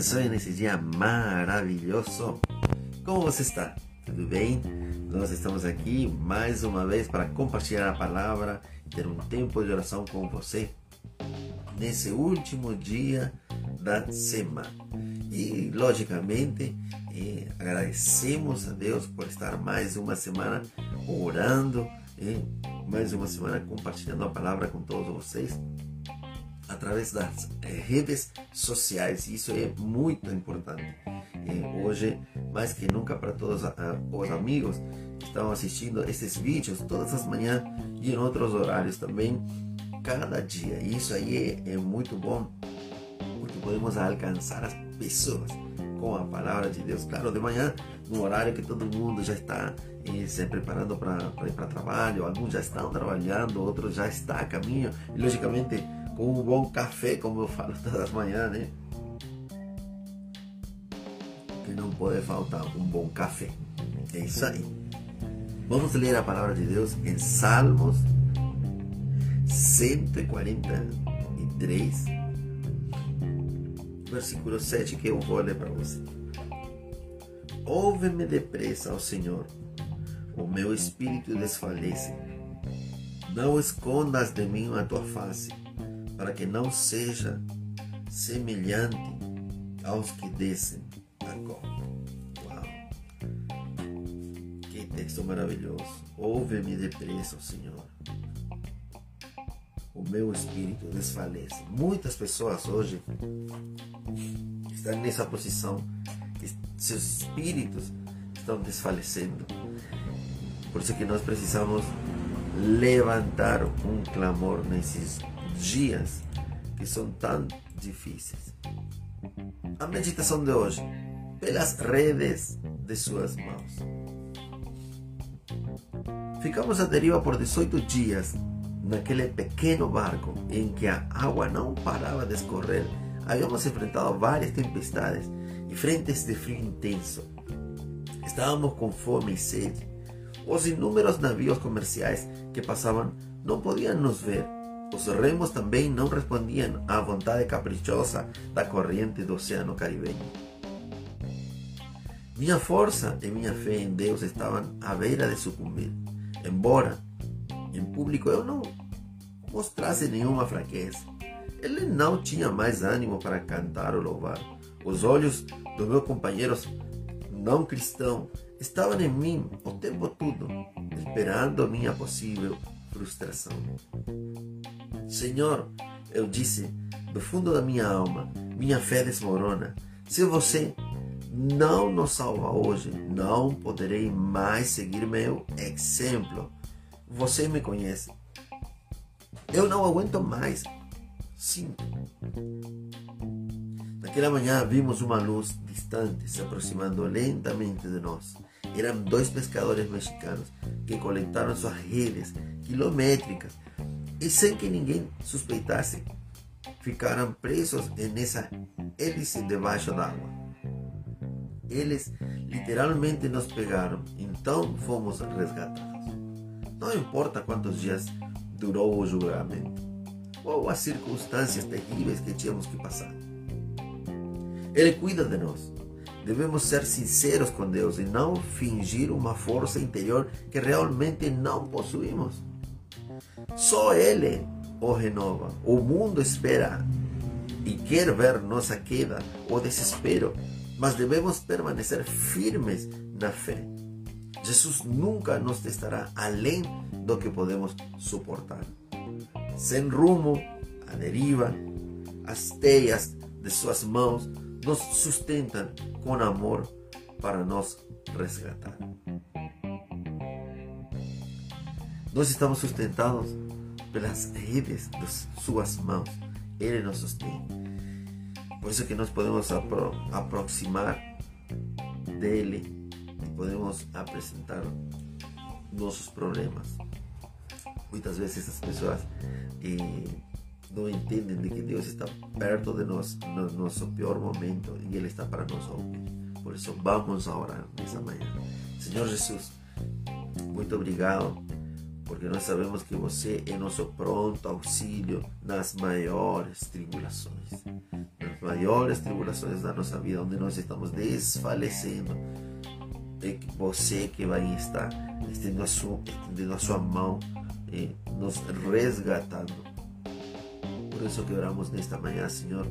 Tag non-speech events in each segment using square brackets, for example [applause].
abençoe nesse dia maravilhoso. Como você está? Tudo bem? Nós estamos aqui mais uma vez para compartilhar a palavra, ter um tempo de oração com você nesse último dia da semana. E, logicamente, eh, agradecemos a Deus por estar mais uma semana orando, eh, mais uma semana compartilhando a palavra com todos vocês através das eh, redes sociais. Isso é muito importante. Eh, hoje, mais que nunca, para todos os amigos que estão assistindo esses vídeos todas as manhãs e em outros horários também, cada dia. E isso aí é, é muito bom, porque podemos alcançar as pessoas com a palavra de Deus. Claro, de manhã, no horário que todo mundo já está eh, se preparando para ir para trabalho, alguns já estão trabalhando, outros já estão a caminho. E, logicamente, com um bom café, como eu falo [laughs] todas as manhãs, né? Que não pode faltar um bom café. É isso aí. Vamos ler a palavra de Deus em Salmos 143, versículo 7, que eu vou ler para você. Ouve-me depressa, ó Senhor, o meu espírito desfalece. Não escondas de mim a tua face para que não seja semelhante aos que descem a cova. Uau! Que texto maravilhoso! Ouve-me depressa, Senhor. O meu espírito desfalece. Muitas pessoas hoje estão nessa posição. Seus espíritos estão desfalecendo. Por isso que nós precisamos levantar um clamor nesses dias que são tão difíceis. A meditação de hoje, pelas redes de suas mãos. Ficamos à deriva por 18 dias naquele pequeno barco em que a água não parava de escorrer. Havíamos enfrentado várias tempestades e frentes de frio intenso. Estávamos com fome e sede. Os inúmeros navios comerciais que passavam não podiam nos ver os remos também não respondiam à vontade caprichosa da corrente do Oceano Caribenho. Minha força e minha fé em Deus estavam à beira de sucumbir, embora em público eu não mostrasse nenhuma fraqueza. Ele não tinha mais ânimo para cantar ou louvar. Os olhos dos meus companheiros não cristãos estavam em mim o tempo todo, esperando minha possível frustração. Senhor, eu disse do fundo da minha alma, minha fé desmorona. Se você não nos salva hoje, não poderei mais seguir meu exemplo. Você me conhece. Eu não aguento mais. Sim. Naquela manhã vimos uma luz distante se aproximando lentamente de nós. Eram dois pescadores mexicanos que coletaram suas redes quilométricas e sem que ninguém suspeitasse, ficaram presos nessa hélice debaixo d'água. Eles literalmente nos pegaram, então fomos resgatados. Não importa quantos dias durou o julgamento ou as circunstâncias terríveis que tínhamos que passar. Ele cuida de nós. Devemos ser sinceros com Deus e não fingir uma força interior que realmente não possuímos. Só Ele o renova. O mundo espera e quer ver nossa queda ou desespero, mas devemos permanecer firmes na fé. Jesus nunca nos testará além do que podemos suportar. Sem rumo, a deriva, as teias de suas mãos nos sustentam com amor para nos resgatar. Nós estamos sustentados pelas redes de suas mãos. Ele nos sustém. Por isso que nós podemos apro aproximar dele e podemos apresentar nossos problemas. Muitas vezes as pessoas eh, não entendem de que Deus está perto de nós no nosso pior momento e Ele está para nos ouvir. Por isso vamos a orar nessa manhã. Senhor Jesus, muito obrigado porque nós sabemos que você é nosso pronto auxílio nas maiores tribulações, nas maiores tribulações da nossa vida, onde nós estamos desfalecendo, é você que vai estar estendendo a sua, estendendo a sua mão e nos resgatando. Por isso que oramos nesta manhã, Senhor,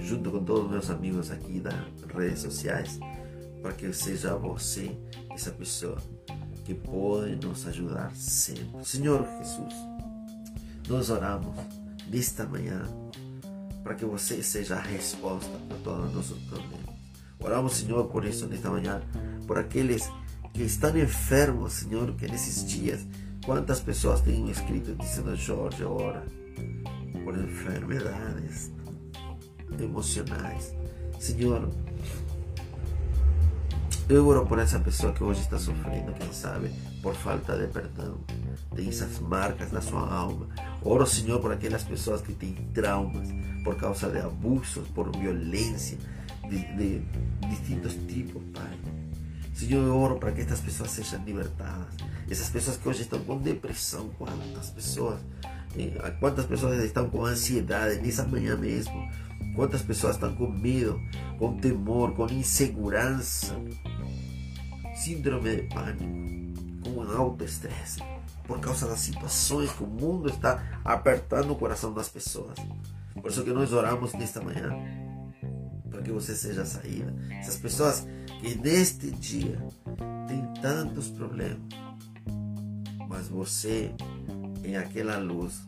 junto com todos os meus amigos aqui das redes sociais, para que seja você essa pessoa que pode nos ajudar sempre. Senhor Jesus, nós oramos nesta manhã para que você seja a resposta para todos os nossos problemas. Oramos, Senhor, por isso nesta manhã, por aqueles que estão enfermos, Senhor, que nesses dias, quantas pessoas têm escrito dizendo, Jorge, ora por enfermidades emocionais. Senhor, eu oro por essa pessoa que hoje está sofrendo, quem sabe, por falta de perdão. Tem essas marcas na sua alma. Oro, Senhor, por aquelas pessoas que têm traumas por causa de abusos, por violência de, distintos tipos, Pai. Senhor, eu oro para que estas pessoas sejam libertadas. Essas pessoas que hoje estão com depressão, quantas pessoas, eh, quantas pessoas estão com ansiedade nessa manhã mesmo, quantas pessoas estão com medo, com temor, com insegurança síndrome de pânico, com alto estresse, por causa das situações que o mundo está apertando o coração das pessoas. Por isso que nós oramos nesta manhã, para que você seja saída. Essas pessoas que neste dia têm tantos problemas, mas você em aquela luz,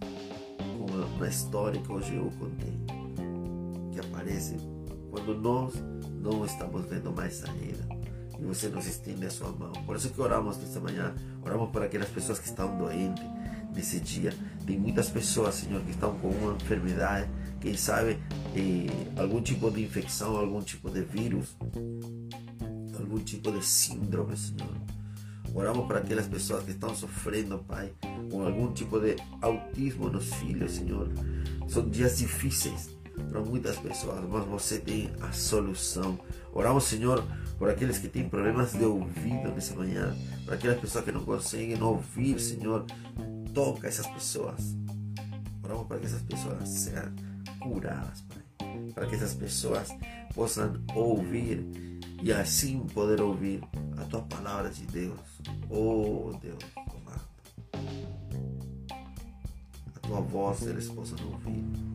como na história que hoje eu contei, que aparece quando nós não estamos vendo mais saída você nos estende a sua mão. Por isso que oramos nesta manhã, oramos por aquelas pessoas que estão doentes nesse dia. Tem muitas pessoas, Senhor, que estão com uma enfermidade, quem sabe eh, algum tipo de infecção, algum tipo de vírus, algum tipo de síndrome, Senhor. Oramos para aquelas pessoas que estão sofrendo, Pai, com algum tipo de autismo nos filhos, Senhor. São dias difíceis para muitas pessoas, mas você tem a solução. Oramos, Senhor, por aqueles que têm problemas de ouvido nessa manhã, por aquelas pessoas que não conseguem ouvir, Senhor, toca essas pessoas. Oramos para que essas pessoas sejam curadas, Pai. Para que essas pessoas possam ouvir e assim poder ouvir a tua palavra de Deus. Oh Deus, amado. A tua voz eles possam ouvir.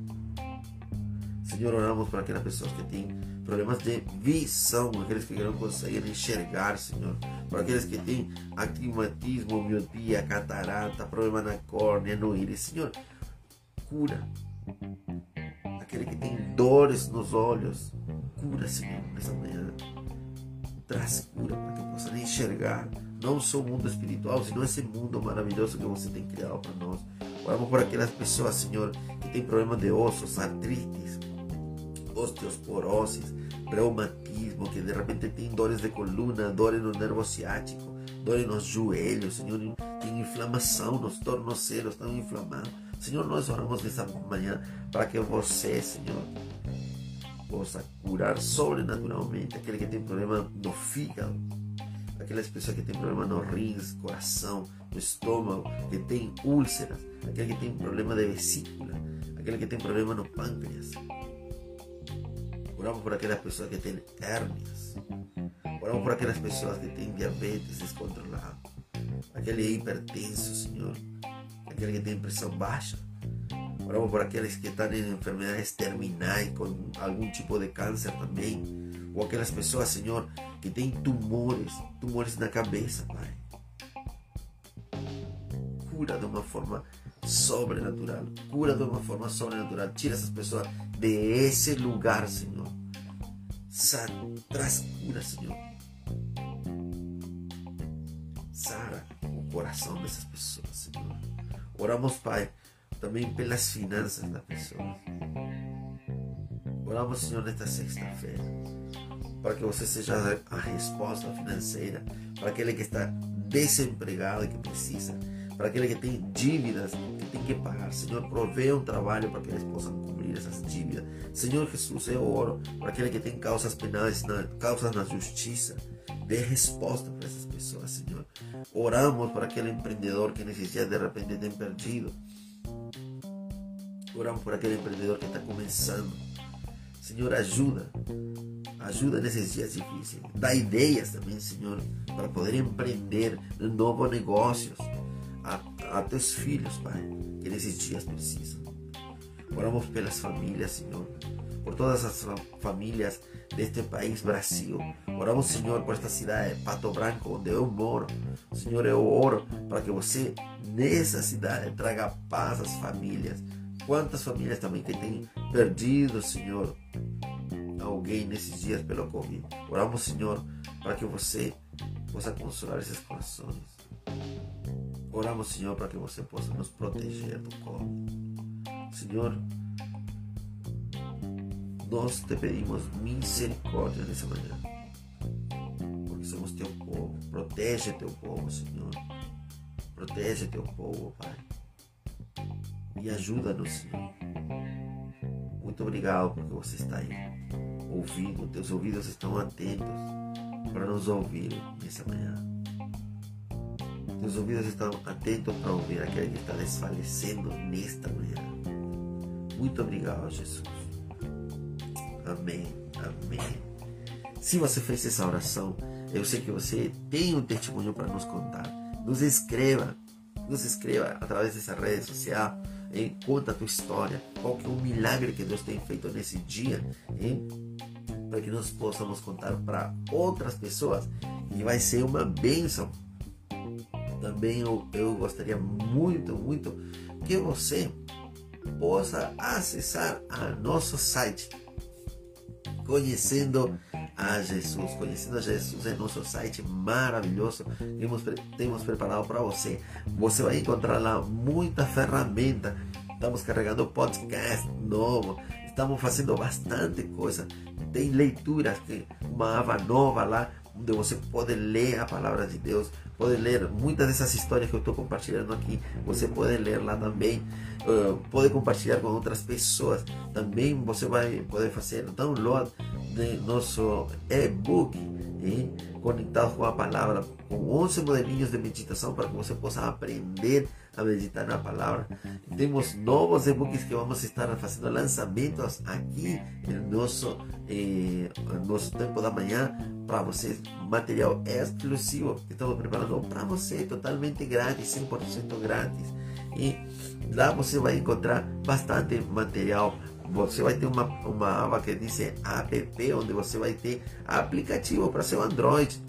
Senhor, oramos para aquelas pessoas que têm problemas de visão, aqueles que não conseguem enxergar, Senhor. Para aqueles que têm astigmatismo, miopia, catarata, problema na córnea, no íris, Senhor, cura. Aquele que tem dores nos olhos, cura, Senhor, nessa manhã. Traz cura para que possam enxergar não só o mundo espiritual, senão esse mundo maravilhoso que você tem criado para nós. Oramos por aquelas pessoas, Senhor, que têm problema de ossos, artrites, osteoporose, reumatismo, que de repente tem dores de coluna, dores no nervo ciático, dores nos joelhos, Senhor, tem inflamação nos tornozelos, estão inflamados. Senhor, nós oramos nessa manhã para que você, Senhor, possa curar sobrenaturalmente aquele que tem problema no fígado, aquelas pessoas que têm problema nos rins, coração, no estômago, que tem úlceras, aquele que tem problema de vesícula, aquele que tem problema no pâncreas. Oramos por aquelas pessoas que têm hérnias. Oramos por aquelas pessoas que têm diabetes descontrolado. Aquele hipertenso, Senhor. Aquele que tem pressão baixa. Oramos por aqueles que estão em enfermedades terminais, com algum tipo de câncer também. Ou aquelas pessoas, Senhor, que têm tumores, tumores na cabeça, Pai. Cura de uma forma sobrenatural. Cura de uma forma sobrenatural. Tira essas pessoas de esse lugar, Senhor. Sara, traz cura, Senhor. Sara o coração dessas pessoas, Senhor. Oramos, Pai, também pelas finanças da pessoa. Oramos, Senhor, nesta sexta-feira, para que você seja a resposta financeira para aquele que está desempregado e que precisa para aquele que tem dívidas que tem que pagar. Senhor, provê um trabalho para que eles possam cobrir essas dívidas. Senhor Jesus, eu oro para aquele que tem causas penais, na, causas na justiça. Dê resposta para essas pessoas, Senhor. Oramos para aquele empreendedor que necessita de repente tem perdido. Oramos por aquele empreendedor que está começando. Senhor, ajuda. Ajuda nesses dias difíceis. Dá ideias também, Senhor, para poder empreender novos negócios a, teus filhos, Pai, que nesses dias precisam. Oramos pelas famílias, Senhor, por todas as famílias deste país, Brasil. Oramos, Senhor, por esta cidade, Pato Branco, onde eu moro. Senhor, eu oro para que você, nessa cidade, traga paz às famílias. Quantas famílias também que têm perdido, Senhor, alguém nesses dias pelo Covid. Oramos, Senhor, para que você possa consolar esses corações. Oramos, Senhor, para que você possa nos proteger do Covid. Senhor, nós te pedimos misericórdia nessa manhã. Porque somos teu povo. Protege teu povo, Senhor. Protege teu povo, Pai. E ajuda-nos, Senhor. Muito obrigado porque você está aí ouvindo. Teus ouvidos estão atentos para nos ouvir nessa manhã. Teus ouvidos estão atentos para ouvir aquele que está desfalecendo nesta manhã. Muito obrigado, Jesus. Amém. Amém. Se você fez essa oração, eu sei que você tem um testemunho para nos contar. Nos escreva, nos escreva através dessa rede social. Hein? Conta a tua história. Qual que é o milagre que Deus tem feito nesse dia. Hein? Para que nós possamos contar para outras pessoas. E vai ser uma bênção. Também eu, eu gostaria muito, muito que você possa acessar a nosso site conhecendo a Jesus, conhecendo a Jesus é nosso site maravilhoso temos, temos preparado para você. Você vai encontrar lá muita ferramenta. Estamos carregando podcast novo, estamos fazendo bastante coisa. Tem leituras, tem uma aba nova lá onde você pode ler a palavra de Deus, pode ler muitas dessas histórias que eu estou compartilhando aqui, você pode ler lá também, uh, pode compartilhar com outras pessoas. Também você vai poder fazer download de nosso e-book conectado com a palavra, com 11 modelinhos de meditação para que você possa aprender a meditar na palavra. Temos novos e-books que vamos estar fazendo lançamentos aqui no nosso, eh, nosso tempo da manhã para vocês. Material exclusivo que estamos preparando para você, totalmente grátis, 100% grátis. E lá você vai encontrar bastante material você vai ter uma, uma aba que diz app, onde você vai ter aplicativo para seu Android.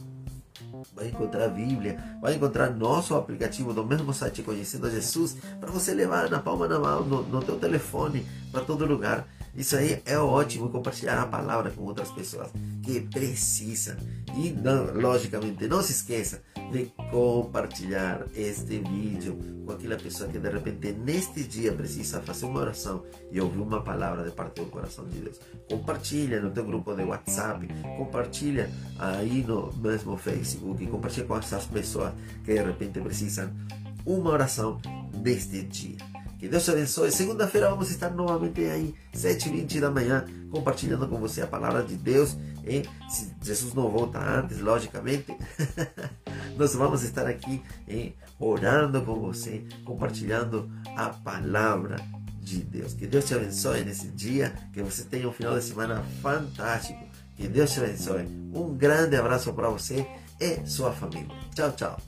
Vai encontrar a Bíblia, vai encontrar nosso aplicativo do mesmo site Conhecendo Jesus, para você levar na palma da mão, no, no teu telefone, para todo lugar. Isso aí é ótimo, compartilhar a palavra com outras pessoas que precisam. E, não, logicamente, não se esqueça de compartilhar este vídeo com aquela pessoa que de repente neste dia precisa fazer uma oração e ouvir uma palavra de parte do coração de Deus. Compartilha no teu grupo de WhatsApp, compartilha aí no mesmo Facebook, compartilha com essas pessoas que de repente precisam uma oração neste dia. Que Deus te abençoe. Segunda-feira vamos estar novamente aí, 7h20 da manhã, compartilhando com você a palavra de Deus. E se Jesus não volta antes, logicamente, [laughs] nós vamos estar aqui hein, orando com você, compartilhando a palavra de Deus. Que Deus te abençoe nesse dia, que você tenha um final de semana fantástico. Que Deus te abençoe. Um grande abraço para você e sua família. Tchau, tchau.